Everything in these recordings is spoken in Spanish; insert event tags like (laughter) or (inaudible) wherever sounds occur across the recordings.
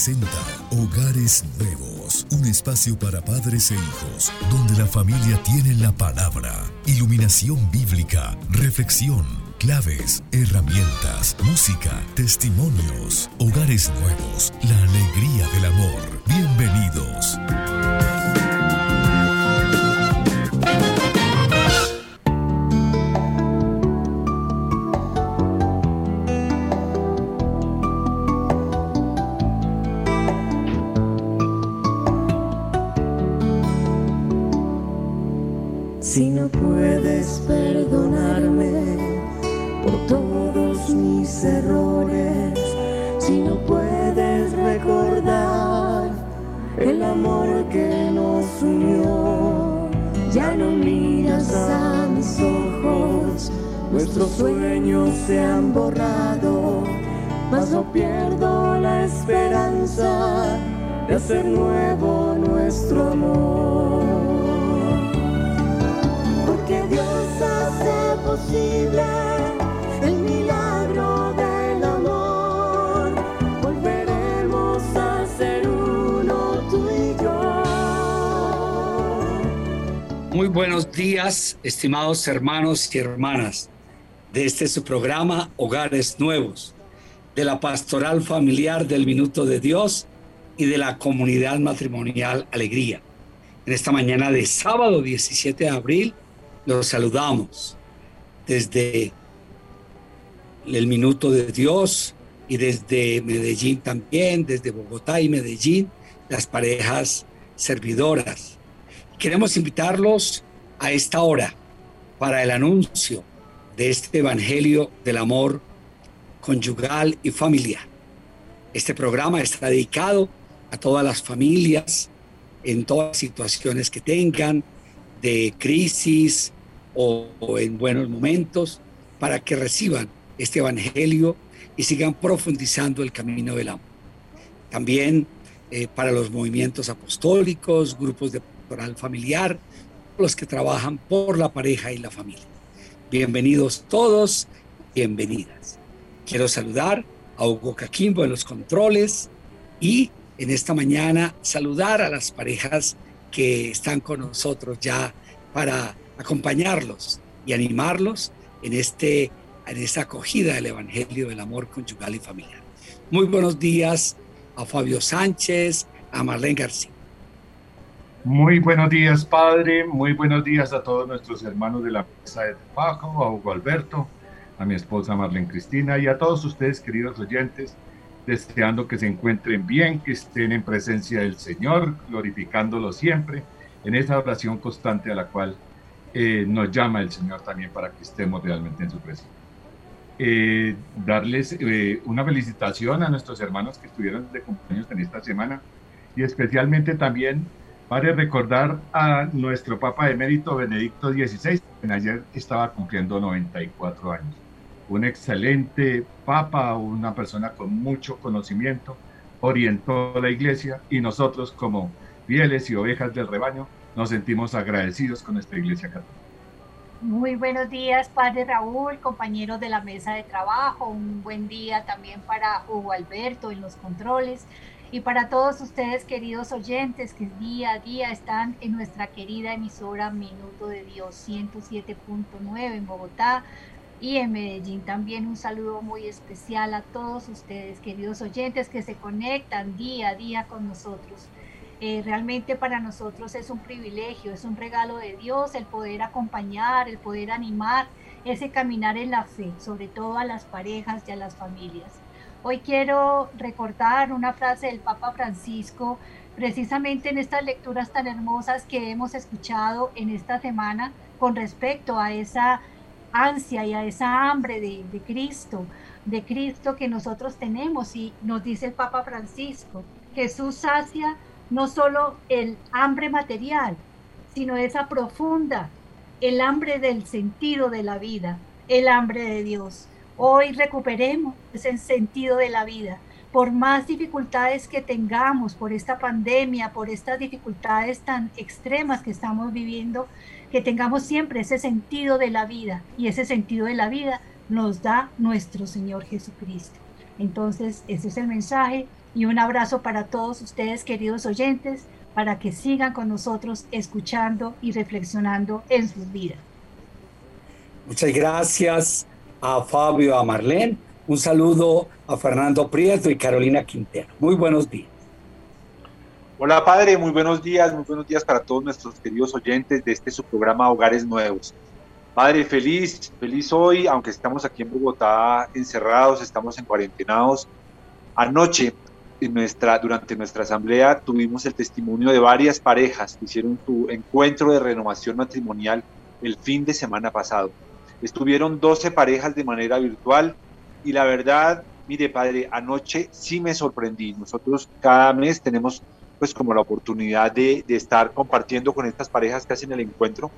presenta Hogares Nuevos, un espacio para padres e hijos, donde la familia tiene la palabra, iluminación bíblica, reflexión, claves, herramientas, música, testimonios, hogares nuevos, la alegría del amor. Bienvenidos. Estimados hermanos y hermanas de este su programa Hogares Nuevos, de la pastoral familiar del Minuto de Dios y de la comunidad matrimonial Alegría. En esta mañana de sábado 17 de abril los saludamos desde el Minuto de Dios y desde Medellín también, desde Bogotá y Medellín, las parejas servidoras. Queremos invitarlos a esta hora para el anuncio de este Evangelio del Amor conyugal y familiar. Este programa está dedicado a todas las familias en todas situaciones que tengan de crisis o, en buenos momentos para que reciban este Evangelio y sigan profundizando el camino del amor. También eh, para los movimientos apostólicos, grupos de pastoral familiar, los que trabajan por la pareja y la familia. Bienvenidos todos, bienvenidas. Quiero saludar a Hugo Caquimbo en los controles y en esta mañana saludar a las parejas que están con nosotros ya para acompañarlos y animarlos en, este, en esta acogida del Evangelio del Amor Conyugal y Familiar. Muy buenos días a Fabio Sánchez, a Marlene García. Muy buenos días, Padre. Muy buenos días a todos nuestros hermanos de la mesa de trabajo, a Hugo Alberto, a mi esposa Marlene Cristina y a todos ustedes, queridos oyentes, deseando que se encuentren bien, que estén en presencia del Señor, glorificándolo siempre en esa oración constante a la cual eh, nos llama el Señor también para que estemos realmente en su presencia. Eh, darles eh, una felicitación a nuestros hermanos que estuvieron de cumpleaños en esta semana y especialmente también Vale recordar a nuestro Papa emérito Benedicto XVI, que ayer estaba cumpliendo 94 años. Un excelente Papa, una persona con mucho conocimiento, orientó la iglesia y nosotros como fieles y ovejas del rebaño nos sentimos agradecidos con esta iglesia católica. Muy buenos días, Padre Raúl, compañeros de la mesa de trabajo. Un buen día también para Hugo Alberto en los controles y para todos ustedes, queridos oyentes, que día a día están en nuestra querida emisora Minuto de Dios 107.9 en Bogotá y en Medellín. También un saludo muy especial a todos ustedes, queridos oyentes, que se conectan día a día con nosotros. Eh, realmente para nosotros es un privilegio, es un regalo de Dios el poder acompañar, el poder animar ese caminar en la fe, sobre todo a las parejas y a las familias. Hoy quiero recordar una frase del Papa Francisco, precisamente en estas lecturas tan hermosas que hemos escuchado en esta semana con respecto a esa ansia y a esa hambre de, Cristo, de Cristo que nosotros tenemos. Y nos dice el Papa Francisco, Jesús sacia no solo el hambre material, sino esa profunda, el hambre del sentido de la vida, el hambre de Dios. Hoy recuperemos ese sentido de la vida. Por más dificultades que tengamos por esta pandemia, por estas dificultades tan extremas que estamos viviendo, que tengamos siempre ese sentido de la vida. Y ese sentido de la vida nos da nuestro Señor Jesucristo. Entonces, ese es el mensaje y un abrazo para todos ustedes, queridos oyentes, para que sigan con nosotros escuchando y reflexionando en sus vidas. Muchas gracias a Fabio, a Marlene. Un saludo a Fernando Prieto y Carolina Quintero. Muy buenos días. Hola Padre, muy buenos días, muy buenos días para todos nuestros queridos oyentes de este su programa Hogares Nuevos. Padre, feliz, feliz hoy, aunque estamos aquí en Bogotá encerrados, estamos en cuarentenados. Anoche, en nuestra, durante nuestra asamblea, tuvimos el testimonio de varias parejas que hicieron su encuentro de renovación matrimonial el fin de semana pasado. Estuvieron 12 parejas de manera virtual y la verdad, mire Padre, anoche sí me sorprendí. Nosotros cada mes tenemos pues como la oportunidad de, estar compartiendo con estas parejas que hacen el encuentro.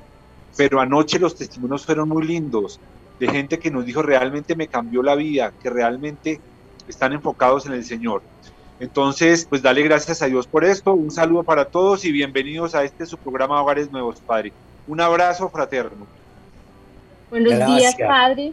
Pero anoche los testimonios fueron muy lindos, de gente que nos dijo realmente me cambió la vida, que realmente están enfocados en el Señor. Entonces, pues dale gracias a Dios por esto. Un saludo para todos y bienvenidos a este su programa Hogares Nuevos, Padre. Un abrazo fraterno. Buenos gracias. días, Padre.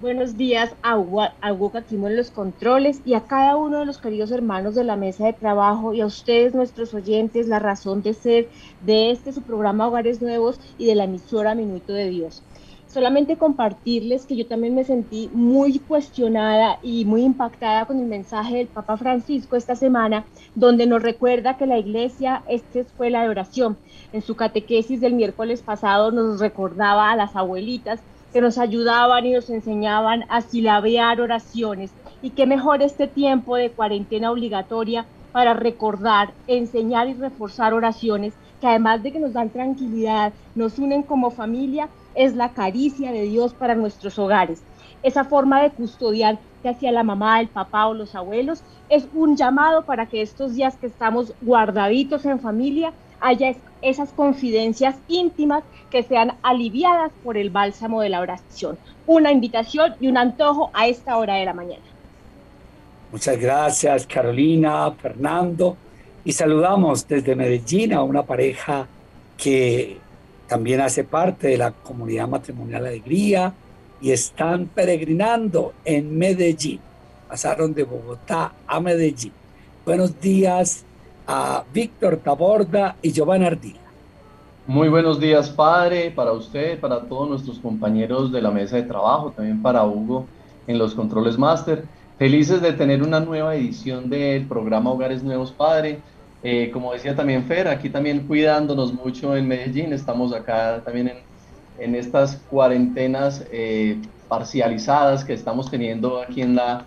Buenos días a Hugo, a Hugo Caquimo en los controles y a cada uno de los queridos hermanos de la mesa de trabajo y a ustedes, nuestros oyentes, la razón de ser de este su programa Hogares Nuevos y de la emisora Minuto de Dios. Solamente compartirles que yo también me sentí muy cuestionada y muy impactada con el mensaje del Papa Francisco esta semana, donde nos recuerda que la iglesia es escuela de oración. En su catequesis del miércoles pasado nos recordaba a las abuelitas que nos ayudaban y nos enseñaban a silabear oraciones. Y qué mejor este tiempo de cuarentena obligatoria para recordar, enseñar y reforzar oraciones que además de que nos dan tranquilidad, nos unen como familia, es la caricia de Dios para nuestros hogares. Esa forma de custodiar que hacía la mamá, el papá o los abuelos es un llamado para que estos días que estamos guardaditos en familia haya esas confidencias íntimas que sean aliviadas por el bálsamo de la oración. Una invitación y un antojo a esta hora de la mañana. Muchas gracias Carolina, Fernando. Y saludamos desde Medellín a una pareja que también hace parte de la comunidad matrimonial Alegría y están peregrinando en Medellín. Pasaron de Bogotá a Medellín. Buenos días, a Víctor Taborda y Giovanna Ardila. Muy buenos días, padre, para usted, para todos nuestros compañeros de la mesa de trabajo, también para Hugo en los controles máster. Felices de tener una nueva edición del programa Hogares Nuevos, padre. Eh, como decía también Fer, aquí también cuidándonos mucho en Medellín, estamos acá también en, en estas cuarentenas eh, parcializadas que estamos teniendo aquí en la,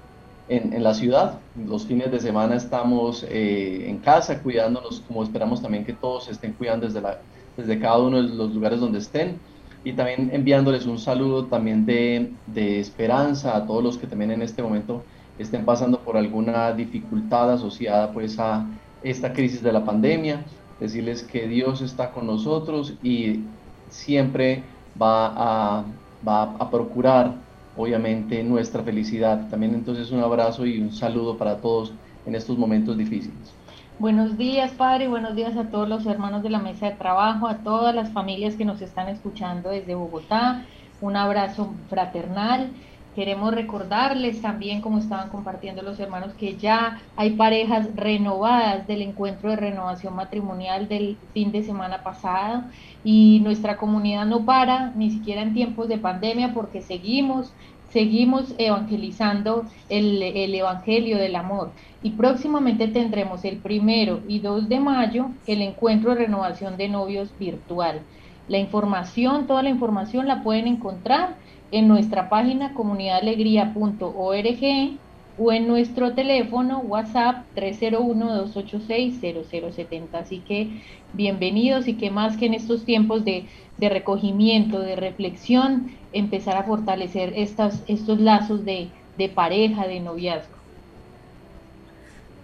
en, la ciudad. Los fines de semana estamos eh, en casa cuidándonos, como esperamos también que todos estén cuidando desde, la, desde cada uno de los lugares donde estén. Y también enviándoles un saludo también de, de esperanza a todos los que también en este momento estén pasando por alguna dificultad asociada pues a esta crisis de la pandemia. Decirles que Dios está con nosotros y siempre va a, va a procurar obviamente nuestra felicidad. También entonces un abrazo y un saludo para todos en estos momentos difíciles. Buenos días, Padre, buenos días a todos los hermanos de la mesa de trabajo, a todas las familias que nos están escuchando desde Bogotá. Un abrazo fraternal. Queremos recordarles también, como estaban compartiendo los hermanos, que ya hay parejas renovadas del encuentro de renovación matrimonial del fin de semana pasado y nuestra comunidad no para, ni siquiera en tiempos de pandemia, porque seguimos, seguimos evangelizando el, el Evangelio del Amor. Y próximamente tendremos el primero y 2 de mayo el encuentro de renovación de novios virtual. La información, toda la información la pueden encontrar en nuestra página comunidadalegría.org o en nuestro teléfono WhatsApp 301-286-0070. Así que bienvenidos y que más que en estos tiempos de, de recogimiento, de reflexión, empezar a fortalecer estas, estos lazos de, de pareja, de noviazgo.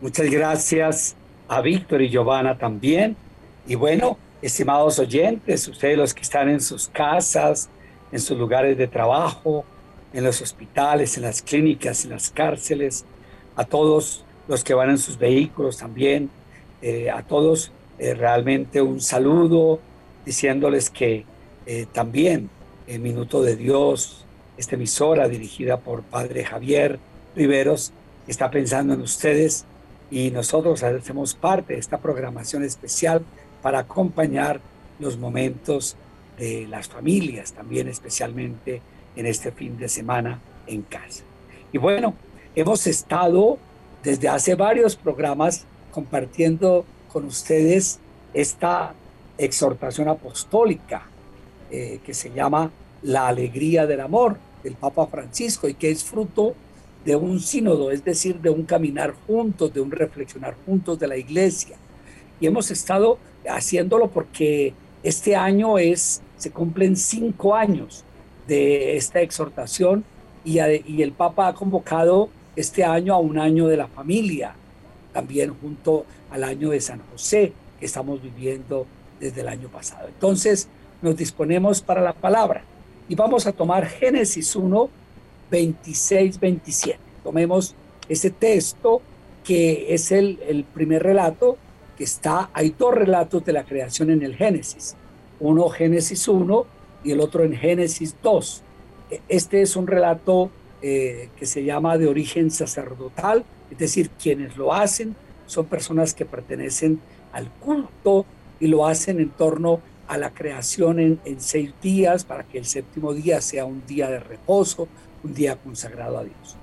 Muchas gracias a Víctor y Giovanna también. Y bueno, estimados oyentes, ustedes los que están en sus casas, en sus lugares de trabajo, en los hospitales, en las clínicas, en las cárceles, a todos los que van en sus vehículos también, eh, a todos eh, realmente un saludo, diciéndoles que eh, también en Minuto de Dios, esta emisora dirigida por Padre Javier Riveros, está pensando en ustedes y nosotros hacemos parte de esta programación especial para acompañar los momentos de las familias, también especialmente en este fin de semana en casa. Y bueno, hemos estado desde hace varios programas compartiendo con ustedes esta exhortación apostólica eh, que se llama La alegría del amor del Papa Francisco y que es fruto de un sínodo, es decir, de un caminar juntos, de un reflexionar juntos de la iglesia. Y hemos estado haciéndolo porque este año es, se cumplen cinco años de esta exhortación y, el Papa ha convocado este año a un año de la familia, también junto al año de San José que estamos viviendo desde el año pasado. Entonces nos disponemos para la palabra y vamos a tomar Génesis 1, 26, 27. Tomemos ese texto que es el, el primer relato que está, hay dos relatos de la creación en el Génesis, uno Génesis 1 y el otro en Génesis 2. E, este es un relato eh, que se llama de origen sacerdotal, es decir, quienes lo hacen son personas que pertenecen al culto y lo hacen en torno a la creación en, en seis días para que el séptimo día sea un día de reposo, un día consagrado a Dios.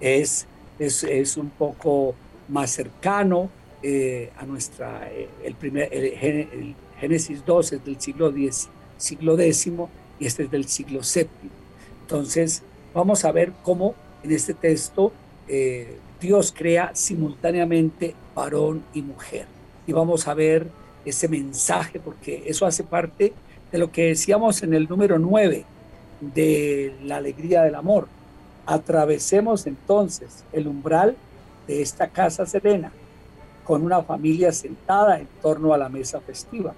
Es, es, es un poco más cercano eh, a nuestra, eh, el, primer, el, Génesis 2 es del siglo X, siglo X y este es del siglo VII. Entonces, vamos a ver cómo en este texto eh, Dios crea simultáneamente varón y mujer. Y vamos a ver ese mensaje, porque eso hace parte de lo que decíamos en el número 9 de la alegría del amor. Atravesemos entonces el umbral de esta casa serena con una familia sentada en torno a la mesa festiva.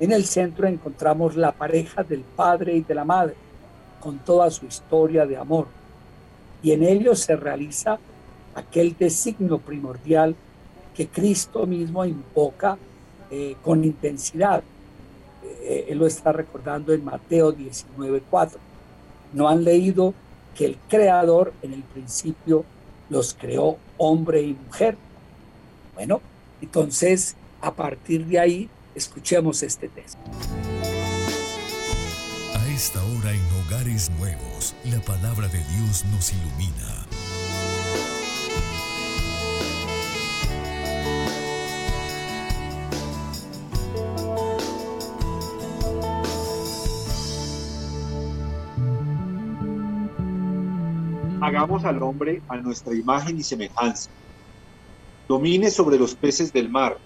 En el centro encontramos la pareja del padre y de la madre, con toda su historia de amor. Y en ellos se realiza aquel designio primordial que Cristo mismo invoca eh, con intensidad. Eh, él lo está recordando en Mateo 19:4. No han leído que el Creador en el principio los creó hombre y mujer bueno, entonces a partir de ahí escuchemos este texto. A esta hora en Hogares Nuevos, la palabra de Dios nos ilumina. Hagamos al hombre a nuestra imagen y semejanza domine sobre los peces del mar,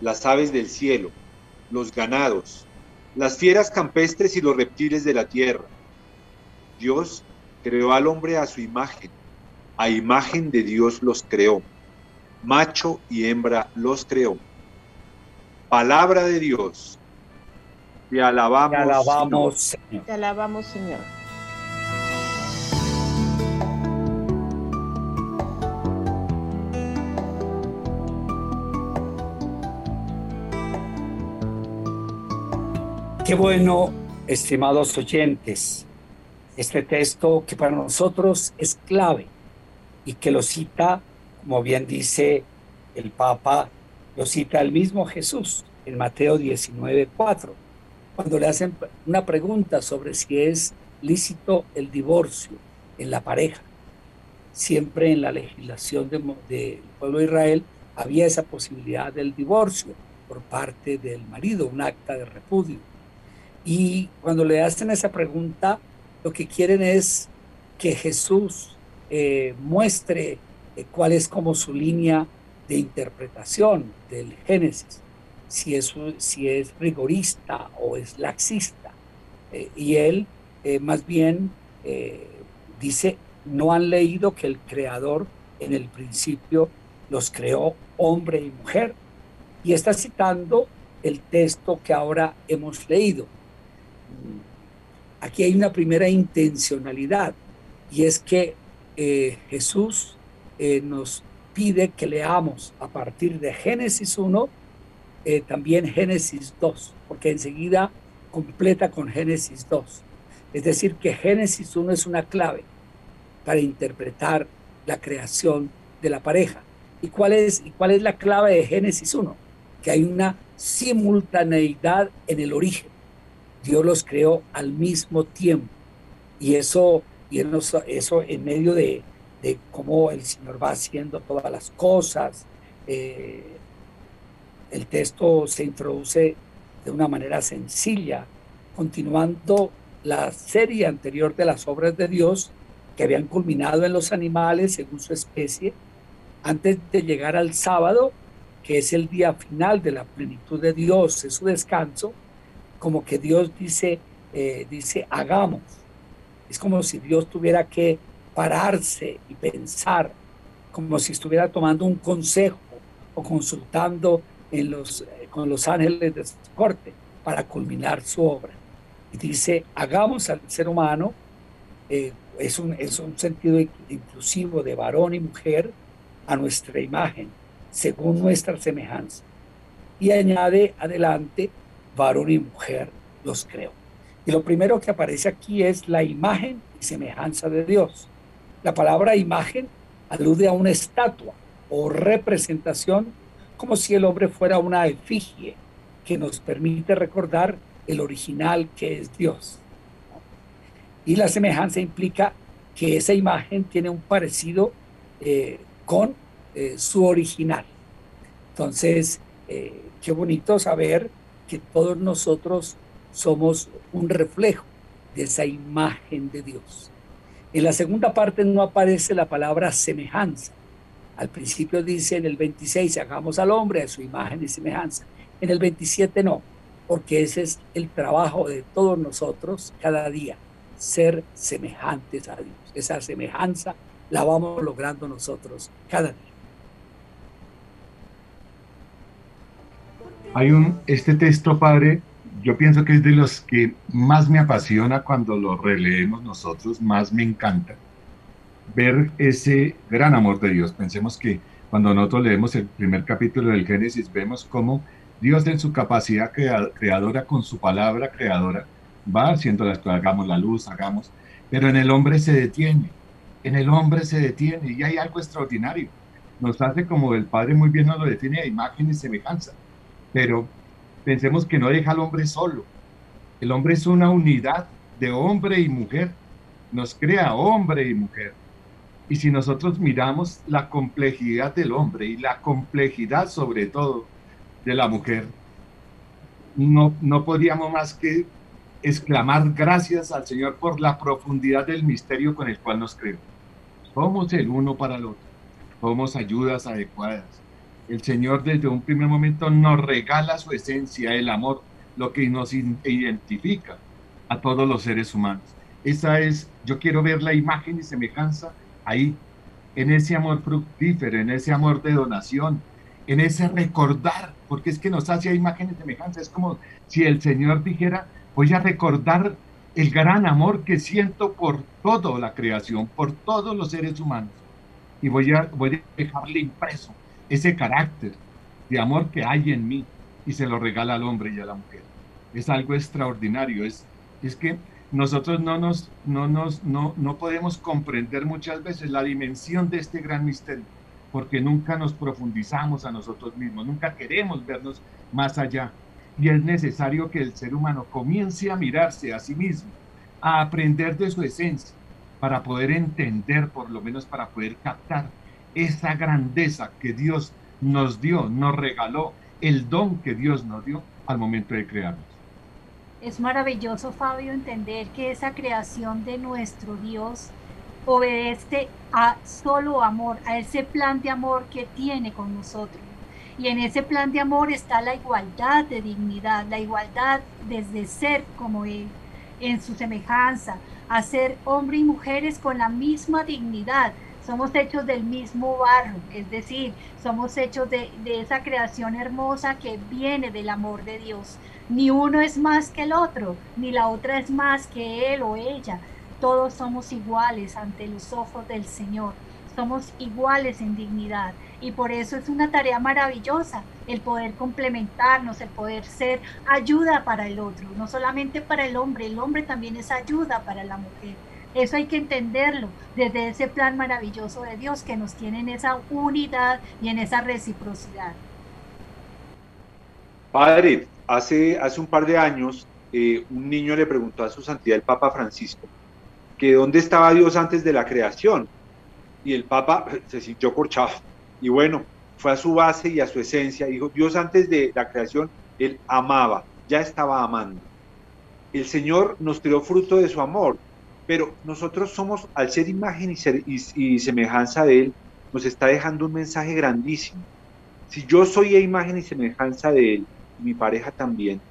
las aves del cielo, los ganados, las fieras campestres y los reptiles de la tierra. Dios creó al hombre a su imagen, a imagen de Dios los creó, macho y hembra los creó. Palabra de Dios. Te alabamos, te alabamos Señor. Te alabamos, Señor. Qué bueno, estimados oyentes, este texto que para nosotros es clave y que lo cita, como bien dice el Papa, lo cita el mismo Jesús en Mateo 19:4, cuando le hacen una pregunta sobre si es lícito el divorcio en la pareja. Siempre en la legislación del pueblo de Israel había esa posibilidad del divorcio por parte del marido, un acta de repudio y cuando le hacen esa pregunta, lo que quieren es que Jesús eh, muestre eh, cuál es como su línea de interpretación del Génesis, si es, si es rigorista o es laxista. Eh, y él más bien dice, no han leído que el Creador en el principio los creó hombre y mujer. Y está citando el texto que ahora hemos leído aquí hay una primera intencionalidad y es que eh, Jesús eh, nos pide que leamos a partir de Génesis 1, eh, también Génesis 2, porque enseguida completa con Génesis 2. Es decir, que Génesis 1 es una clave para interpretar la creación de la pareja. ¿Y cuál es, y cuál es la clave de Génesis 1? Que hay una simultaneidad en el origen. Dios los creó al mismo tiempo. Y eso, y eso en medio de, cómo el Señor va haciendo todas las cosas. Eh, el texto se introduce de una manera sencilla, continuando la serie anterior de las obras de Dios que habían culminado en los animales según su especie, antes de llegar al sábado, que es el día final de la plenitud de Dios, es su descanso, como que Dios dice, eh, dice, hagamos. Es como si Dios tuviera que pararse y pensar, como si estuviera tomando un consejo o consultando en los, eh, con los ángeles de su corte para culminar su obra. Y dice, hagamos al ser humano, eh, es, un, es un sentido inclusivo de varón y mujer, a nuestra imagen, según nuestra semejanza. Y añade adelante, varón y mujer los creo. Y lo primero que aparece aquí es la imagen y semejanza de Dios. La palabra imagen alude a una estatua o representación como si el hombre fuera una efigie que nos permite recordar el original que es Dios. Y la semejanza implica que esa imagen tiene un parecido eh, con eh, su original. Entonces, eh, qué bonito saber todos nosotros somos un reflejo de esa imagen de Dios. En la segunda parte no aparece la palabra semejanza. Al principio dice en el 26, hagamos al hombre a su imagen y semejanza. En el 27 no, porque ese es el trabajo de todos nosotros cada día, ser semejantes a Dios. Esa semejanza la vamos logrando nosotros cada día. Hay un, este texto, Padre, yo pienso que es de los que más me apasiona cuando lo releemos nosotros, más me encanta ver ese gran amor de Dios. Pensemos que cuando nosotros leemos el primer capítulo del Génesis, vemos cómo Dios en su capacidad creadora, con su palabra creadora, va haciendo las cosas, hagamos la luz, hagamos, pero en el hombre se detiene, en el hombre se detiene y hay algo extraordinario. Nos hace como el Padre muy bien nos lo define a imagen y semejanza, pero pensemos que no deja al hombre solo. El hombre es una unidad de hombre y mujer. Nos crea hombre y mujer. Y si nosotros miramos la complejidad del hombre y la complejidad sobre todo de la mujer, no, no podríamos más que exclamar gracias al Señor por la profundidad del misterio con el cual nos creó. Somos el uno para el otro. Somos ayudas adecuadas el Señor desde un primer momento nos regala su esencia, el amor, lo que nos identifica a todos los seres humanos. Esa es, yo quiero ver la imagen y semejanza ahí, en ese amor fructífero, en ese amor de donación, en ese recordar, porque es que nos hace imagen y semejanza. Es como si el Señor dijera, voy a recordar el gran amor que siento por toda la creación, por todos los seres humanos. Y voy a, voy a dejarle impreso ese carácter de amor que hay en mí y se lo regala al hombre y a la mujer. Es algo extraordinario, es, es que nosotros no, nos, no, nos, no, no podemos comprender muchas veces la dimensión de este gran misterio, porque nunca nos profundizamos a nosotros mismos, nunca queremos vernos más allá. Y es necesario que el ser humano comience a mirarse a sí mismo, a aprender de su esencia, para poder entender, por lo menos para poder captar esa grandeza que Dios nos dio, nos regaló, el don que Dios nos dio al momento de crearnos. Es maravilloso, Fabio, entender que esa creación de nuestro Dios obedece a solo amor, a ese plan de amor que tiene con nosotros. Y en ese plan de amor está la igualdad de dignidad, la igualdad desde ser como Él, en su semejanza, a ser hombre y mujeres con la misma dignidad, somos hechos del mismo barro, es decir, somos hechos de, esa creación hermosa que viene del amor de Dios. Ni uno es más que el otro, ni la otra es más que él o ella. Todos somos iguales ante los ojos del Señor. Somos iguales en dignidad y por eso es una tarea maravillosa el poder complementarnos, el poder ser ayuda para el otro, no solamente para el hombre, el hombre también es ayuda para la mujer Eso hay que entenderlo desde ese plan maravilloso de Dios que nos tiene en esa unidad y en esa reciprocidad. Padre, hace, hace un par de años eh, un niño le preguntó a su santidad el Papa Francisco que dónde estaba Dios antes de la creación. Y el Papa (laughs) se sintió corchado. Y bueno, fue a su base y a su esencia. Dijo, Dios antes de la creación, Él amaba, ya estaba amando. El Señor nos creó fruto de su amor, pero nosotros somos, al ser imagen y, semejanza de Él, nos está dejando un mensaje grandísimo. Si yo soy imagen y semejanza de Él, mi pareja también,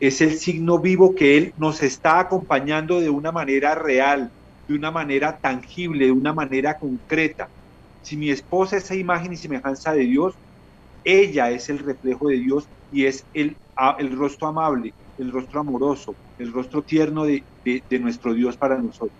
es el signo vivo que Él nos está acompañando de una manera real, de una manera tangible, de una manera concreta. Si mi esposa es esa imagen y semejanza de Dios, ella es el reflejo de Dios y es el, el rostro amable, el rostro amoroso, el rostro tierno de, de, nuestro Dios para nosotros.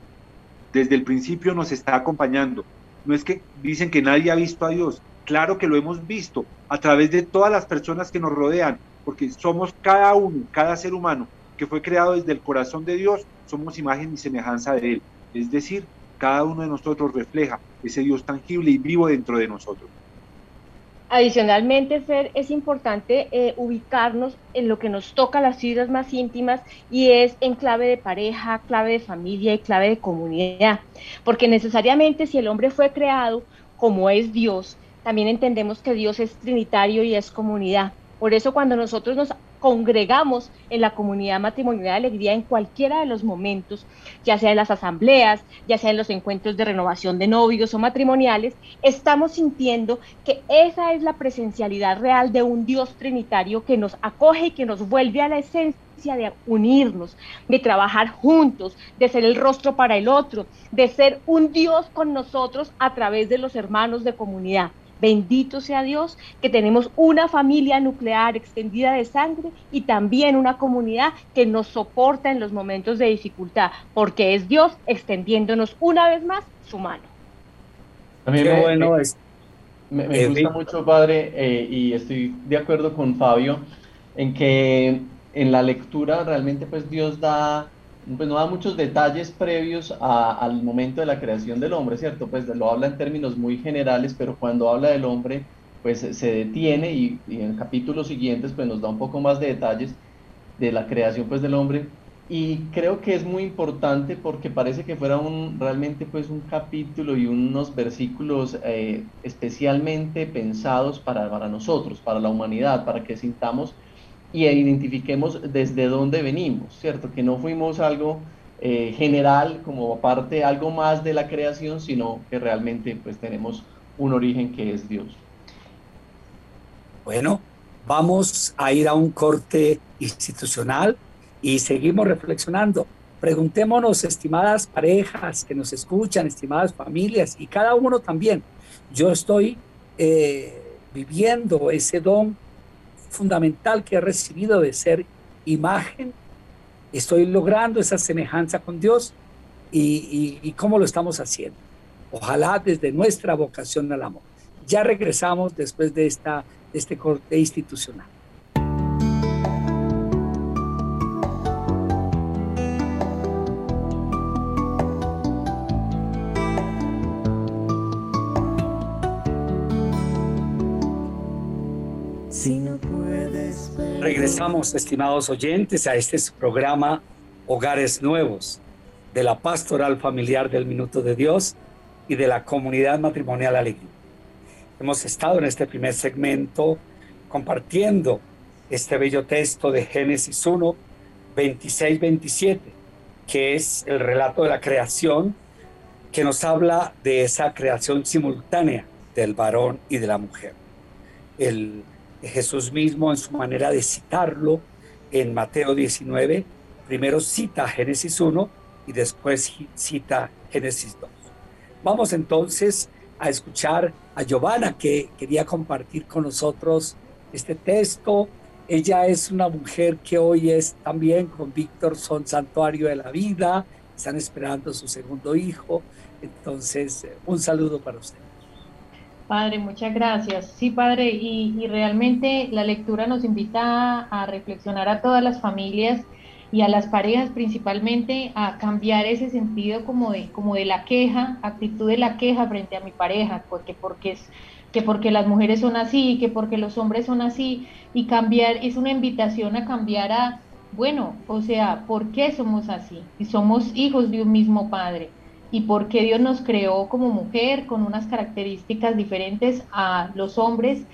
Desde el principio nos está acompañando. No es que dicen que nadie ha visto a Dios. Claro que lo hemos visto a través de todas las personas que nos rodean, porque somos cada uno, cada ser humano que fue creado desde el corazón de Dios, somos imagen y semejanza de Él. Es decir, cada uno de nosotros refleja ese Dios tangible y vivo dentro de nosotros. Adicionalmente, Fer, es importante eh, ubicarnos en lo que nos toca las fibras más íntimas y es en clave de pareja, clave de familia y clave de comunidad. Porque necesariamente si el hombre fue creado como es Dios, también entendemos que Dios es trinitario y es comunidad. Por eso cuando nosotros nos congregamos en la comunidad matrimonial de alegría en cualquiera de los momentos, ya sea en las asambleas, ya sea en los encuentros de renovación de novios o matrimoniales, estamos sintiendo que esa es la presencialidad real de un Dios trinitario que nos acoge y que nos vuelve a la esencia de unirnos, de trabajar juntos, de ser el rostro para el otro, de ser un Dios con nosotros a través de los hermanos de comunidad. Bendito sea Dios que tenemos una familia nuclear extendida de sangre y también una comunidad que nos soporta en los momentos de dificultad, porque es Dios extendiéndonos una vez más su mano. También me, bueno es, me, gusta mucho, Padre, eh, y estoy de acuerdo con Fabio en que en la lectura realmente pues Dios da pues no da muchos detalles previos al momento de la creación del hombre, ¿cierto? Pues lo habla en términos muy generales, pero cuando habla del hombre, pues se detiene y, en capítulos siguientes pues nos da un poco más de detalles de la creación pues del hombre. Y creo que es muy importante porque parece que fuera un, realmente pues un capítulo y unos versículos eh, especialmente pensados para, para nosotros, para la humanidad, para que sintamos y identifiquemos desde dónde venimos, ¿cierto? Que no fuimos algo eh, general como parte, algo más de la creación, sino que realmente pues tenemos un origen que es Dios. Bueno, vamos a ir a un corte institucional y seguimos reflexionando. Preguntémonos, estimadas parejas que nos escuchan, estimadas familias y cada uno también. Yo estoy eh, viviendo ese don fundamental que he recibido de ser imagen, estoy logrando esa semejanza con Dios y, cómo lo estamos haciendo. Ojalá desde nuestra vocación al amor. Ya regresamos después de, esta, de este corte institucional. Regresamos, estimados oyentes, a este programa Hogares Nuevos de la Pastoral Familiar del Minuto de Dios y de la Comunidad Matrimonial Alegría. Hemos estado en este primer segmento compartiendo este bello texto de Génesis 1, 26, 27, que es el relato de la creación que nos habla de esa creación simultánea del varón y de la mujer. El Jesús mismo en su manera de citarlo en Mateo 19, primero cita Génesis 1 y después cita Génesis 2. Vamos entonces a escuchar a Giovanna que quería compartir con nosotros este texto. Ella es una mujer que hoy es también con Víctor, son santuario de la vida, están esperando su segundo hijo. Entonces, un saludo para usted. Padre, muchas gracias. Sí, Padre, y, realmente la lectura nos invita a, reflexionar a todas las familias y a las parejas principalmente a cambiar ese sentido como de, como de la queja, actitud de la queja frente a mi pareja, porque, porque es que porque las mujeres son así, que porque los hombres son así, y cambiar es una invitación a cambiar a, bueno, o sea, ¿por qué somos así? Y somos hijos de un mismo padre. ¿Y por qué Dios nos creó como mujer con unas características diferentes a los hombres?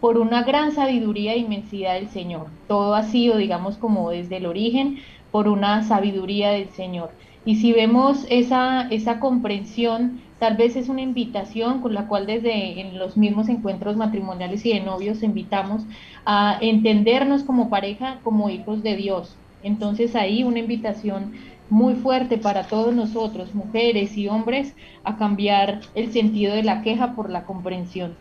Por una gran sabiduría e inmensidad del Señor. Todo ha sido, digamos, como desde el origen, por una sabiduría del Señor. Y si vemos esa, esa comprensión Tal vez es una invitación con la cual desde en los mismos encuentros matrimoniales y de novios invitamos a entendernos como pareja, como hijos de Dios. Entonces ahí una invitación muy fuerte para todos nosotros, mujeres y hombres, a cambiar el sentido de la queja por la comprensión.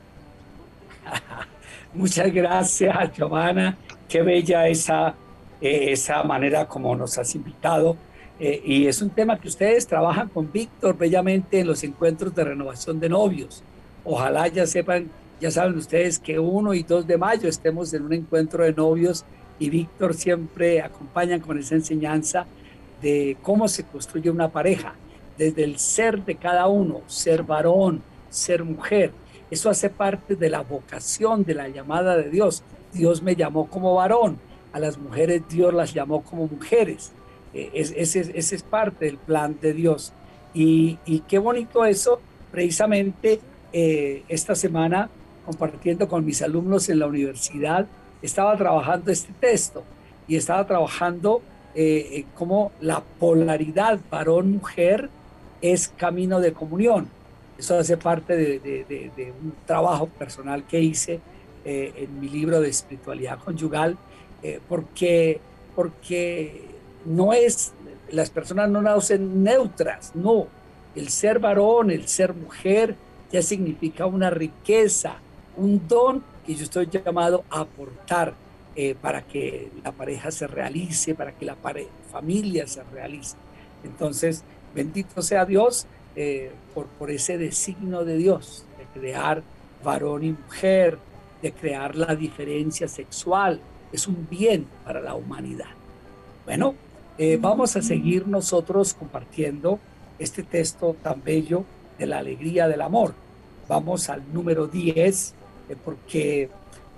(laughs) Muchas gracias, Giovanna. Qué bella esa, eh, esa manera como nos has invitado eh, y es un tema que ustedes trabajan con Víctor bellamente en los encuentros de renovación de novios. Ojalá ya sepan, ya saben ustedes que 1 y 2 de mayo estemos en un encuentro de novios y Víctor siempre acompaña con esa enseñanza de cómo se construye una pareja, desde el ser de cada uno, ser varón, ser mujer. Eso hace parte de la vocación, de la llamada de Dios. Dios me llamó como varón, a las mujeres Dios las llamó como mujeres. Eh, ese, es parte del plan de Dios. Y, qué bonito eso, precisamente eh, esta semana, compartiendo con mis alumnos en la universidad, estaba trabajando este texto y estaba trabajando eh, como la polaridad varón-mujer es camino de comunión. Eso hace parte de, un trabajo personal que hice en mi libro de espiritualidad conyugal, porque, porque no es, las personas no nacen neutras, no. El ser varón, el ser mujer, ya significa una riqueza, un don que yo estoy llamado a aportar eh, para que la pareja se realice, para que la familia se realice. Entonces, bendito sea Dios eh, por, por ese designio de Dios, de crear varón y mujer, de crear la diferencia sexual. Es un bien para la humanidad. Bueno, eh, vamos a seguir nosotros compartiendo este texto tan bello de la alegría del amor. Vamos al número 10, eh, porque,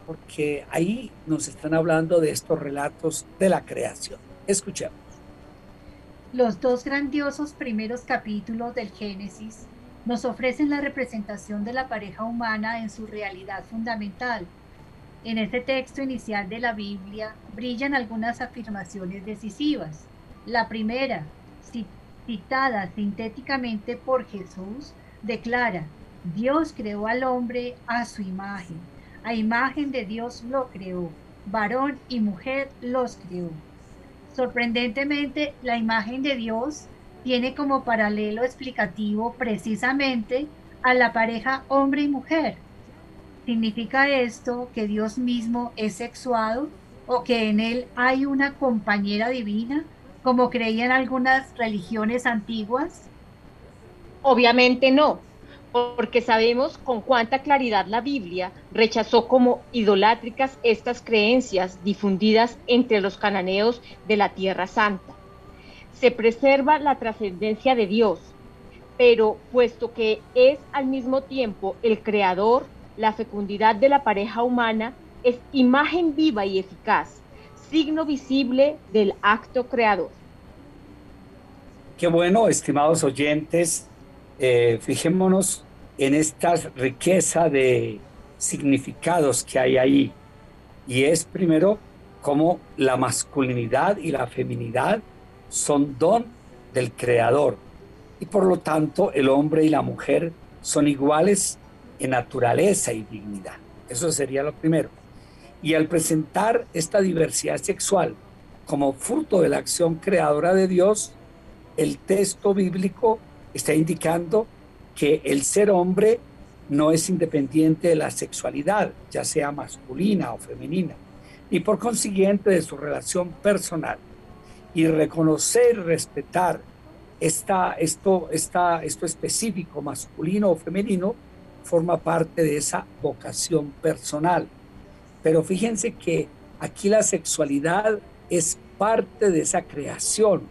porque ahí nos están hablando de estos relatos de la creación. Escuchemos. Los dos grandiosos primeros capítulos del Génesis nos ofrecen la representación de la pareja humana en su realidad fundamental. En este texto inicial de la Biblia brillan algunas afirmaciones decisivas. La primera, citada sintéticamente por Jesús, declara, Dios creó al hombre a su imagen, a imagen de Dios lo creó, varón y mujer los creó. Sorprendentemente, la imagen de Dios tiene como paralelo explicativo precisamente a la pareja hombre y mujer. ¿Significa esto que Dios mismo es sexuado o que en él hay una compañera divina? como creían algunas religiones antiguas? Obviamente no, porque sabemos con cuánta claridad la Biblia rechazó como idolátricas estas creencias difundidas entre los cananeos de la Tierra Santa. Se preserva la trascendencia de Dios, pero puesto que es al mismo tiempo el creador, la fecundidad de la pareja humana es imagen viva y eficaz signo visible del acto creador. Qué bueno, estimados oyentes, eh, fijémonos en esta riqueza de significados que hay ahí. Y es primero como la masculinidad y la feminidad son don del creador. Y por lo tanto el hombre y la mujer son iguales en naturaleza y dignidad. Eso sería lo primero. Y al presentar esta diversidad sexual como fruto de la acción creadora de Dios, el texto bíblico está indicando que el ser hombre no es independiente de la sexualidad, ya sea masculina o femenina, y por consiguiente de su relación personal. Y reconocer respetar esta, esto, esta, esto específico, masculino o femenino, forma parte de esa vocación personal. Pero fíjense que aquí la sexualidad es parte de esa creación.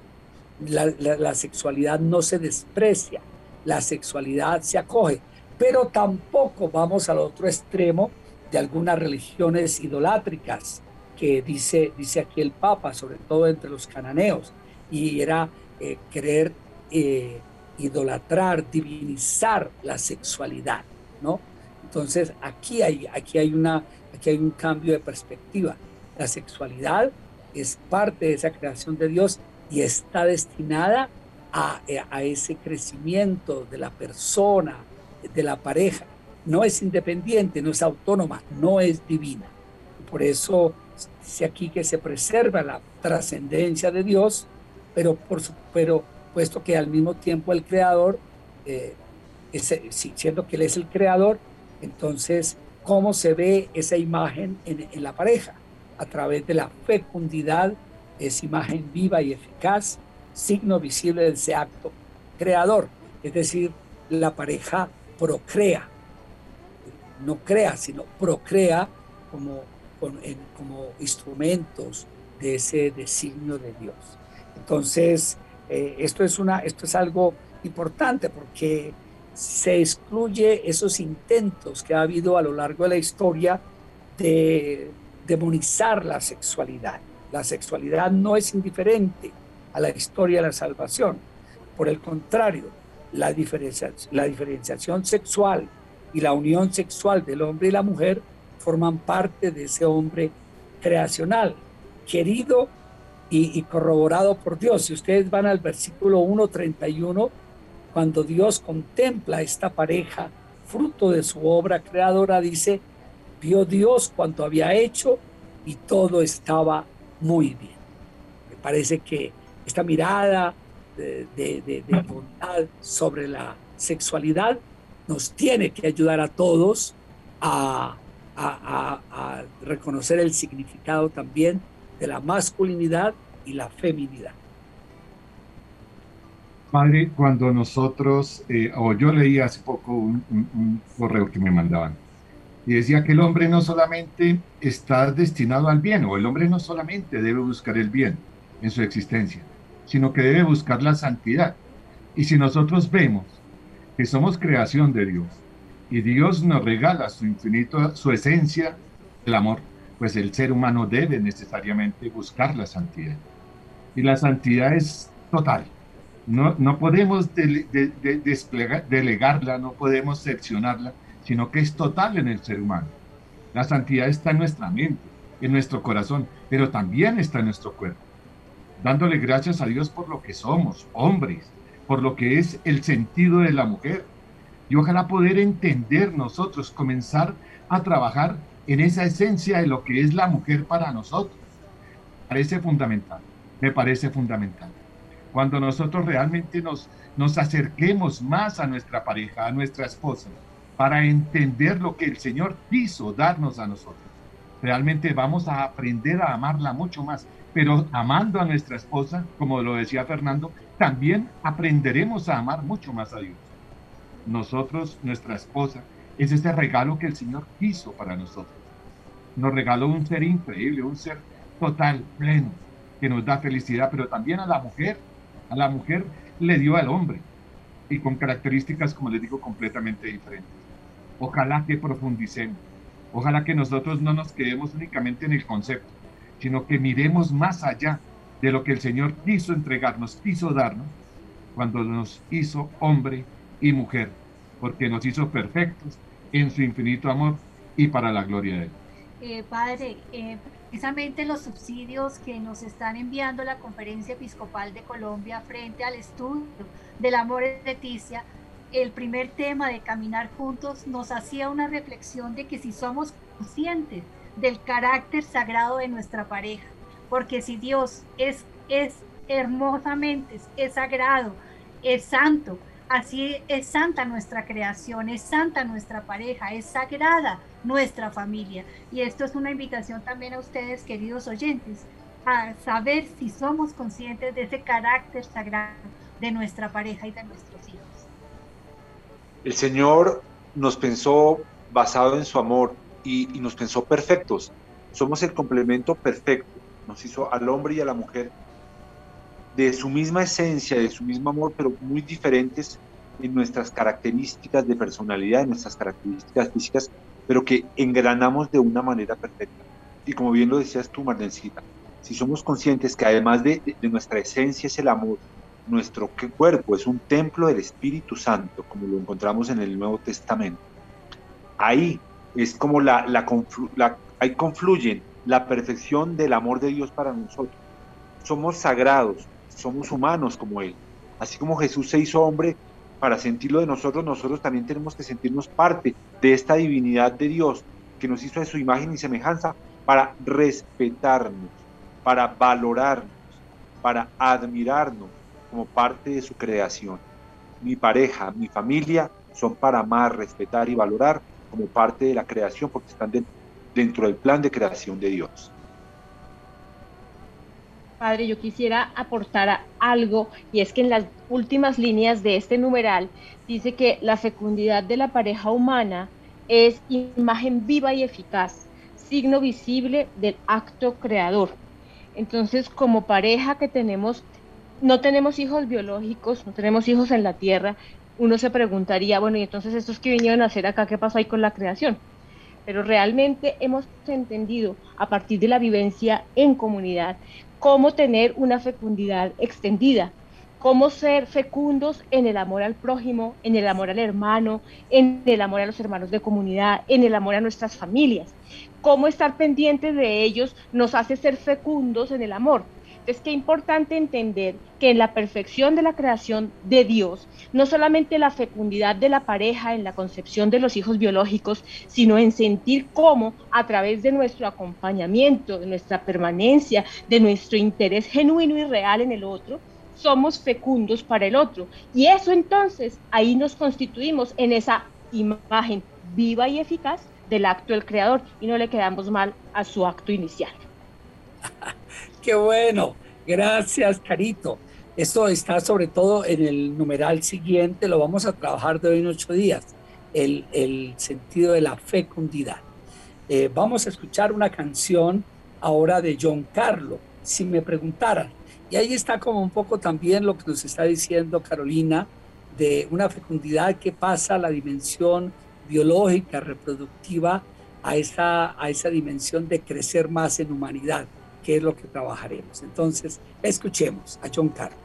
La, sexualidad no se desprecia, la sexualidad se acoge, pero tampoco vamos al otro extremo de algunas religiones idolátricas que dice, dice aquí el Papa, sobre todo entre los cananeos, y era eh, querer eh, idolatrar, divinizar la sexualidad, ¿no? Entonces aquí hay, aquí, hay una, aquí hay un cambio de perspectiva. La sexualidad es parte de esa creación de Dios y está destinada a, a ese crecimiento de la persona, de la pareja. No es independiente, no es autónoma, no es divina. Por eso dice aquí que se preserva la trascendencia de Dios, pero, por, pero puesto que al mismo tiempo el creador, eh, siendo que él es el creador, entonces, ¿cómo se ve esa imagen en, en la pareja? A través de la fecundidad, esa imagen viva y eficaz, signo visible de ese acto creador. Es decir, la pareja procrea, no crea, sino procrea como, como instrumentos de ese designio de Dios. Entonces, eh, esto, es una, esto es algo importante porque se excluye esos intentos que ha habido a lo largo de la historia de demonizar la sexualidad. La sexualidad no es indiferente a la historia de la salvación. Por el contrario, la, la diferenciación sexual y la unión sexual del hombre y la mujer forman parte de ese hombre creacional, querido y, corroborado por Dios. Si ustedes van al versículo 1.31, cuando Dios contempla esta pareja, fruto de su obra creadora, dice, vio Dios cuanto había hecho y todo estaba muy bien. Me parece que esta mirada de, bondad sobre la sexualidad nos tiene que ayudar a todos a, a reconocer el significado también de la masculinidad y la feminidad. Padre, cuando nosotros, eh, o yo leí hace poco un, correo que me mandaban, y decía que el hombre no solamente está destinado al bien, o el hombre no solamente debe buscar el bien en su existencia, sino que debe buscar la santidad. Y si nosotros vemos que somos creación de Dios, y Dios nos regala su infinito, su esencia, el amor, pues el ser humano debe necesariamente buscar la santidad. Y la santidad es total. No, no podemos desplegar, delegarla, no podemos seccionarla, sino que es total en el ser humano. La santidad está en nuestra mente, en nuestro corazón, pero también está en nuestro cuerpo. Dándole gracias a Dios por lo que somos, hombres, por lo que es el sentido de la mujer. Y ojalá poder entender nosotros, comenzar a trabajar en esa esencia de lo que es la mujer para nosotros. Parece fundamental, me parece fundamental. Cuando nosotros realmente nos, nos acerquemos más a nuestra pareja, a nuestra esposa, para entender lo que el Señor quiso darnos a nosotros, realmente vamos a aprender a amarla mucho más. Pero amando a nuestra esposa, como lo decía Fernando, también aprenderemos a amar mucho más a Dios. Nosotros, nuestra esposa, es ese regalo que el Señor quiso para nosotros. Nos regaló un ser increíble, un ser total, pleno, que nos da felicidad, pero también a la mujer. A la mujer le dio al hombre y con características, como les digo, completamente diferentes. Ojalá que profundicemos. Ojalá que nosotros no nos quedemos únicamente en el concepto, sino que miremos más allá de lo que el Señor quiso entregarnos, quiso darnos, cuando nos hizo hombre y mujer, porque nos hizo perfectos en su infinito amor y para la gloria de Él. Eh, padre, eh, precisamente los subsidios que nos están enviando la Conferencia Episcopal de Colombia frente al estudio del amor de Leticia, el primer tema de caminar juntos nos hacía una reflexión de que si somos conscientes del carácter sagrado de nuestra pareja, porque si Dios es, es hermosamente, es sagrado, es santo, Así es santa nuestra creación, es santa nuestra pareja, es sagrada nuestra familia. Y esto es una invitación también a ustedes, queridos oyentes, a saber si somos conscientes de ese carácter sagrado de nuestra pareja y de hijos. El Señor nos pensó basado en su amor y, nos pensó perfectos. Somos el complemento perfecto. nos hizo al hombre y a la mujer de su misma esencia, de su mismo amor, pero muy diferentes en nuestras características de personalidad, en nuestras características físicas, pero que engranamos de una manera perfecta. Y como bien lo decías tú, Marlencita, si somos conscientes que además de, de, nuestra esencia es el amor, nuestro cuerpo es un templo del Espíritu Santo, como lo encontramos en el Nuevo Testamento, ahí es como la, la, ahí confluyen la perfección del amor de Dios para nosotros. Somos sagrados, somos humanos como Él. Así como Jesús se hizo hombre para sentirlo de nosotros, nosotros también tenemos que sentirnos parte de esta divinidad de Dios que nos hizo de su imagen y semejanza para respetarnos, para valorarnos, para admirarnos como parte de su creación. Mi pareja, mi familia son para amar, respetar y valorar como parte de la creación porque están dentro del plan de creación de Dios. Padre, yo quisiera aportar algo y es que en las últimas líneas de este numeral dice que la fecundidad de la pareja humana es imagen viva y eficaz, signo visible del acto creador. Entonces, como pareja que tenemos, no tenemos hijos biológicos, no tenemos hijos en la tierra, uno se preguntaría, bueno, y entonces estos que vinieron a hacer acá, ¿qué pasó ahí con la creación? Pero realmente hemos entendido a partir de la vivencia en comunidad cómo tener una fecundidad extendida, cómo ser fecundos en el amor al prójimo, en el amor al hermano, en el amor a los hermanos de comunidad, en el amor a nuestras familias. Cómo estar pendientes de ellos nos hace ser fecundos en el amor. Es que importante entender que en la perfección de la creación de Dios, no solamente la fecundidad de la pareja en la concepción de los hijos biológicos, sino en sentir cómo a través de nuestro acompañamiento, de nuestra permanencia, de nuestro interés genuino y real en el otro, somos fecundos para el otro. Y eso entonces, ahí nos constituimos en esa imagen viva y eficaz del acto del creador y no le quedamos mal a su acto inicial. (laughs) Qué bueno. Gracias, Carito. Esto está sobre todo en el numeral siguiente, lo vamos a trabajar de hoy en ocho días, el, sentido de la fecundidad. Eh, vamos a escuchar una canción ahora de John Carlo, si me preguntaran. Y ahí está como un poco también lo que nos está diciendo Carolina, de una fecundidad que pasa a la dimensión biológica, reproductiva, a esa, a esa dimensión de crecer más en humanidad que es lo que trabajaremos. Entonces, escuchemos a John Carlos.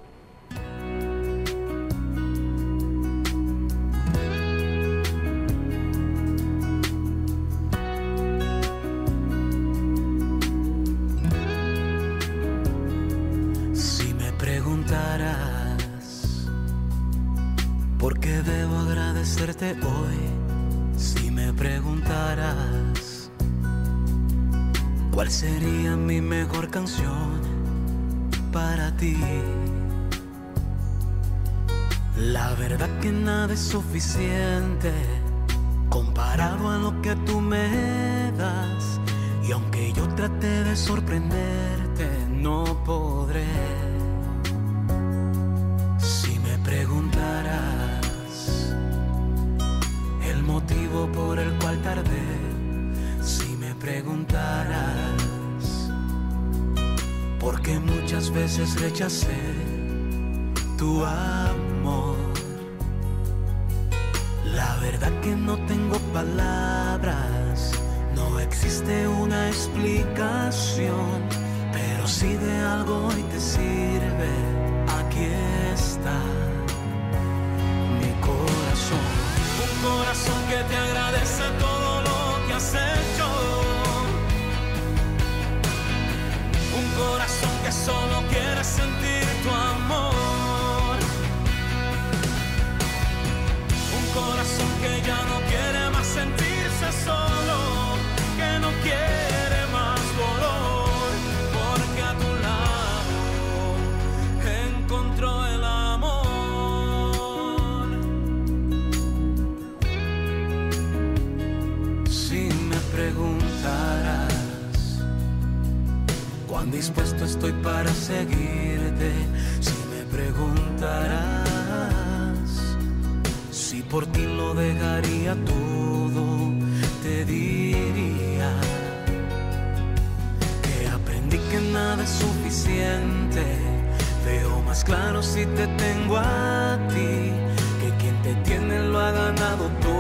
Suficiente comparado a lo que tú me das. Y aunque yo trate de sorprenderte, no podré. Si me preguntaras el motivo por el cual tardé, si me preguntaras porque muchas veces rechacé tu amor. La verdad que no tengo palabras, no existe una explicación, pero si de algo hoy te sirve, aquí está mi corazón. Un corazón que te agradece todo lo que has hecho corazón que solo quiere sentir dispuesto estoy para seguirte si me preguntarás si por ti lo dejaría todo, te diría que aprendí que nada es suficiente. Veo más claro si te tengo a ti, que quien te tiene lo ha ganado todo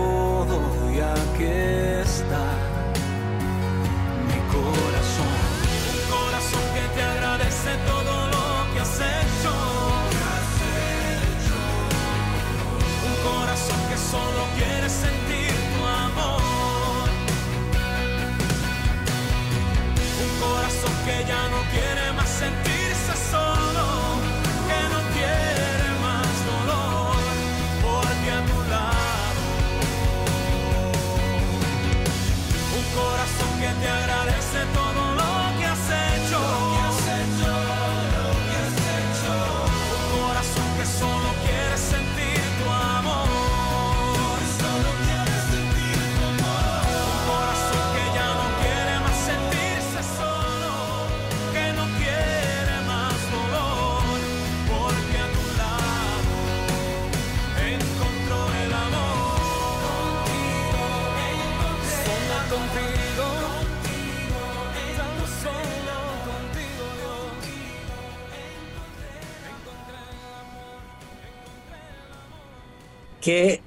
Qué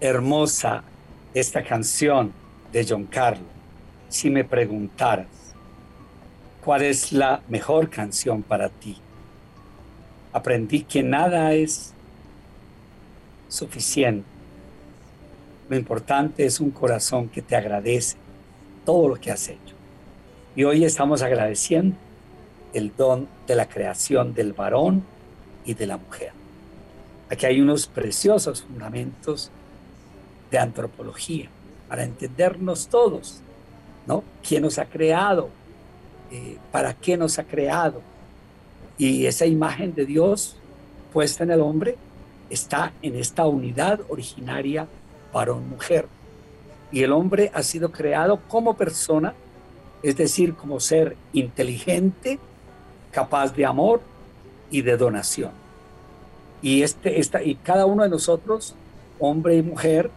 hermosa esta canción de John Carlos. Si me preguntaras, ¿cuál es la mejor canción para ti? Aprendí que nada es suficiente. Lo importante es un corazón que te agradece todo lo que has hecho. Y hoy estamos agradeciendo el don de la creación del varón y de la mujer. Aquí hay unos preciosos fundamentos de antropología para entendernos todos, ¿no? ¿Quién nos ha creado? Eh, ¿Para qué nos ha creado? Y esa imagen de Dios puesta en el hombre está en esta unidad originaria varón-mujer. Y el hombre ha sido creado como persona, es decir, como ser inteligente, capaz de amor y de donación. Y, este, esta, y cada uno de nosotros, hombre y mujer,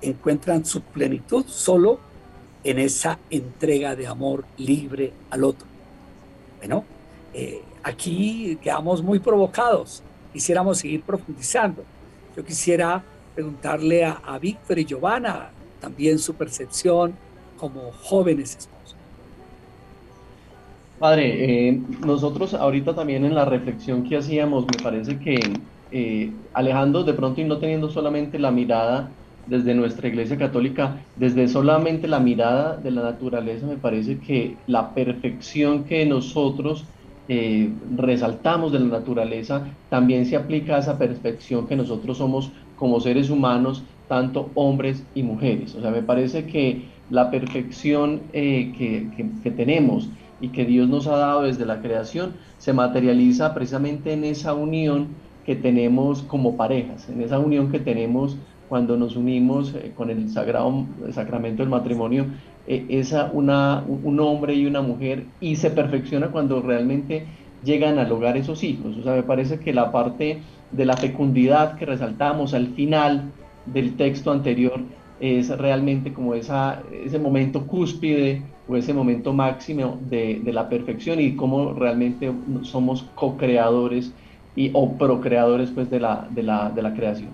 encuentran su plenitud solo en esa entrega de amor libre al otro. Bueno, eh, aquí quedamos muy provocados. Quisiéramos seguir profundizando. Yo quisiera preguntarle a, a Víctor y Giovanna también su percepción como jóvenes esposos. Padre, eh, nosotros ahorita también en la reflexión que hacíamos, me parece que eh, alejando de pronto y no teniendo solamente la mirada desde nuestra Iglesia Católica, desde solamente la mirada de la naturaleza, me parece que la perfección que nosotros eh, resaltamos de la naturaleza también se aplica a esa perfección que nosotros somos como seres humanos, tanto hombres y mujeres. O sea, me parece que la perfección eh, que, tenemos y que Dios nos ha dado desde la creación se materializa precisamente en esa unión que tenemos como parejas, en esa unión que tenemos cuando nos unimos eh, con el sagrado el sacramento del matrimonio, eh, esa una, un hombre y una mujer y se perfecciona cuando realmente llegan a lograr esos hijos. O sea, me parece que la parte de la fecundidad que resaltamos al final del texto anterior es realmente como esa, ese momento cúspide o ese momento máximo de, de la perfección y cómo realmente somos co-creadores y, o procreadores pues, de, la, de, la, de la creación.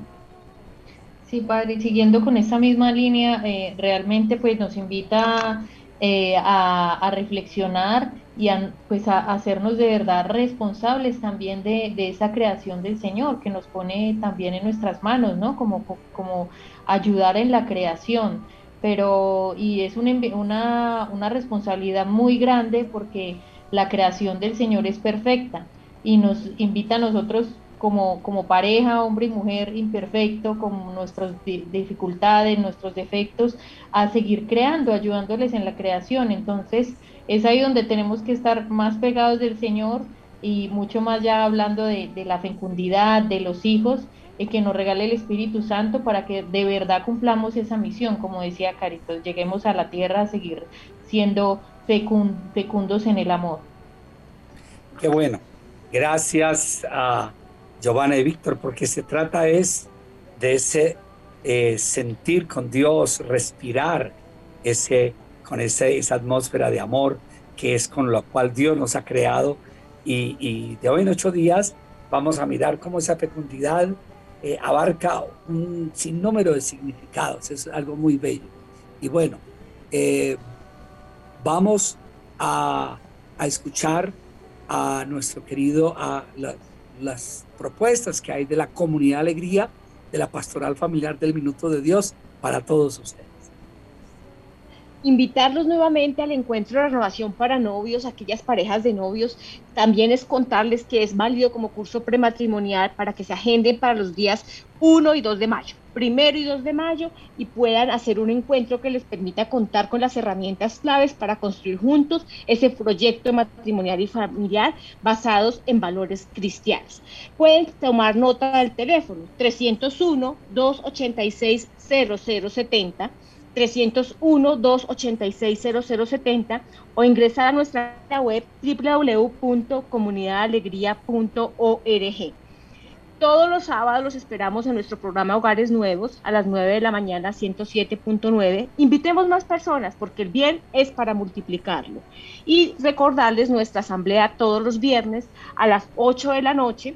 Sí, padre, siguiendo con esa misma línea, eh, realmente pues nos invita eh, a, a, reflexionar y a, pues a, hacernos de verdad responsables también de, de, esa creación del Señor que nos pone también en nuestras manos, ¿no? Como, como ayudar en la creación. Pero, y es una, una, una responsabilidad muy grande porque la creación del Señor es perfecta y nos invita a nosotros como, como pareja, hombre y mujer imperfecto, con nuestras dificultades, nuestros defectos, a seguir creando, ayudándoles en la creación. Entonces, es ahí donde tenemos que estar más pegados del Señor y mucho más ya hablando de, la fecundidad, de los hijos, y que nos regale el Espíritu Santo para que de verdad cumplamos esa misión, como decía Caritos, lleguemos a la tierra a seguir siendo fecund, fecundos en el amor. Qué bueno. Gracias a Giovanna y Víctor, porque se trata es de ese eh, sentir con Dios, respirar ese, con esa atmósfera de amor que es con lo cual Dios nos ha creado. Y, de hoy en ocho días vamos a mirar cómo esa fecundidad eh, abarca un sinnúmero de significados. Es algo muy bello. Y bueno, eh, vamos a, escuchar a nuestro querido, a las propuestas que hay de la comunidad alegría, de la pastoral familiar del Minuto de Dios para todos ustedes. Invitarlos nuevamente al encuentro de renovación para novios, aquellas parejas de novios, también es contarles que es válido como curso prematrimonial para que se agenden para los días 1 y 2 de mayo, primero y 2 de mayo, y puedan hacer un encuentro que les permita contar con las herramientas claves para construir juntos ese proyecto matrimonial y familiar basados en valores cristianos. Pueden tomar nota del teléfono 301 286 0070 301-286-0070 o ingresar a nuestra web www.comunidadalegría.org. Todos los sábados los esperamos en nuestro programa Hogares Nuevos a las 9 de la mañana 107.9. Invitemos más personas porque el bien es para multiplicarlo. Y recordarles nuestra asamblea todos los viernes a las 8 de la noche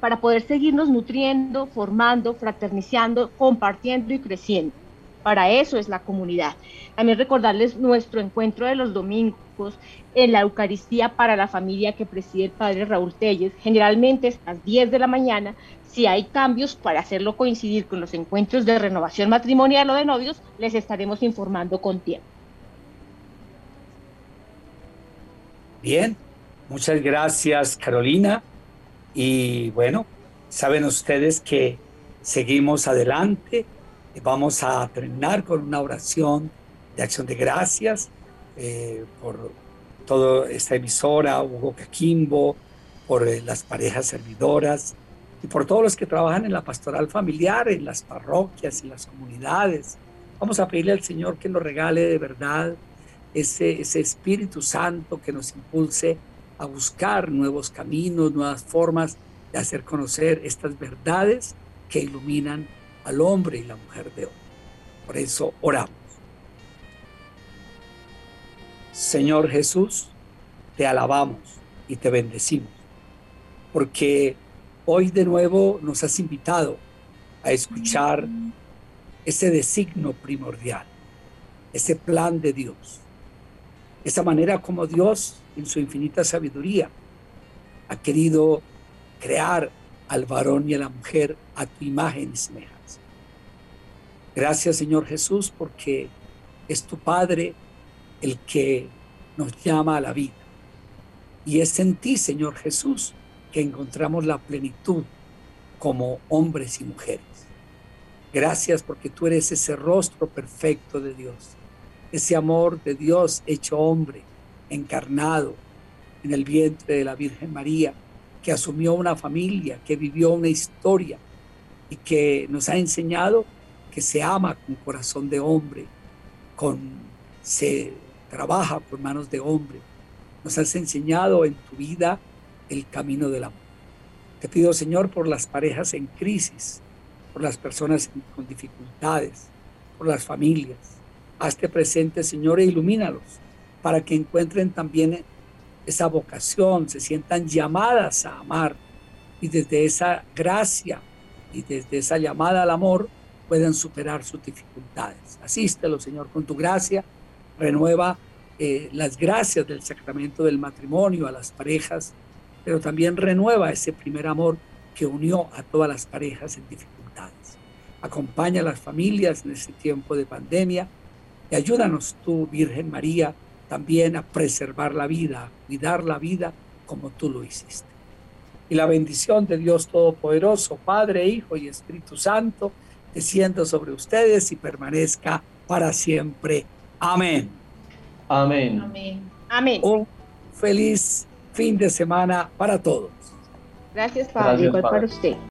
para poder seguirnos nutriendo, formando, fraternizando, compartiendo y creciendo. Para eso es la comunidad. También recordarles nuestro encuentro de los domingos en la Eucaristía para la familia que preside el Padre Raúl Telles. Generalmente a las 10 de la mañana. Si hay cambios para hacerlo coincidir con los encuentros de renovación matrimonial o de novios, les estaremos informando con tiempo. Bien, muchas gracias Carolina. Y bueno, saben ustedes que seguimos adelante Vamos a terminar con una oración de acción de gracias eh, por toda esta emisora, Hugo Caquimbo, por eh, las parejas servidoras y por todos los que trabajan en la pastoral familiar, en las parroquias, en las comunidades. Vamos a pedirle al Señor que nos regale de verdad ese, ese Espíritu Santo que nos impulse a buscar nuevos caminos, nuevas formas de hacer conocer estas verdades que iluminan al hombre y la mujer de hoy. Por eso oramos. Señor Jesús, te alabamos y te bendecimos, porque hoy de nuevo nos has invitado a escuchar ese designo primordial, ese plan de Dios, esa manera como Dios, en su infinita sabiduría, ha querido crear al varón y a la mujer a tu imagen y semejanza. Gracias Señor Jesús porque es tu Padre el que nos llama a la vida. Y es en ti, Señor Jesús, que encontramos la plenitud como hombres y mujeres. Gracias porque tú eres ese rostro perfecto de Dios, ese amor de Dios hecho hombre, encarnado en el vientre de la Virgen María, que asumió una familia, que vivió una historia y que nos ha enseñado que se ama con corazón de hombre, con, se trabaja con manos de hombre. Nos has enseñado en tu vida el camino del amor. Te pido, Señor, por las parejas en crisis, por las personas con dificultades, por las familias. Hazte presente, Señor, e ilumínalos para que encuentren también esa vocación, se sientan llamadas a amar y desde esa gracia y desde esa llamada al amor puedan superar sus dificultades. Asístelo, Señor, con tu gracia. Renueva eh, las gracias del sacramento del matrimonio a las parejas, pero también renueva ese primer amor que unió a todas las parejas en dificultades. Acompaña a las familias en este tiempo de pandemia y ayúdanos tú, Virgen María, también a preservar la vida, a cuidar la vida como tú lo hiciste. Y la bendición de Dios Todopoderoso, Padre, Hijo y Espíritu Santo, descienda sobre ustedes y permanezca para siempre. Amén. Amén. Amén. Un feliz fin de semana para todos. Gracias, Padre. Igual para usted.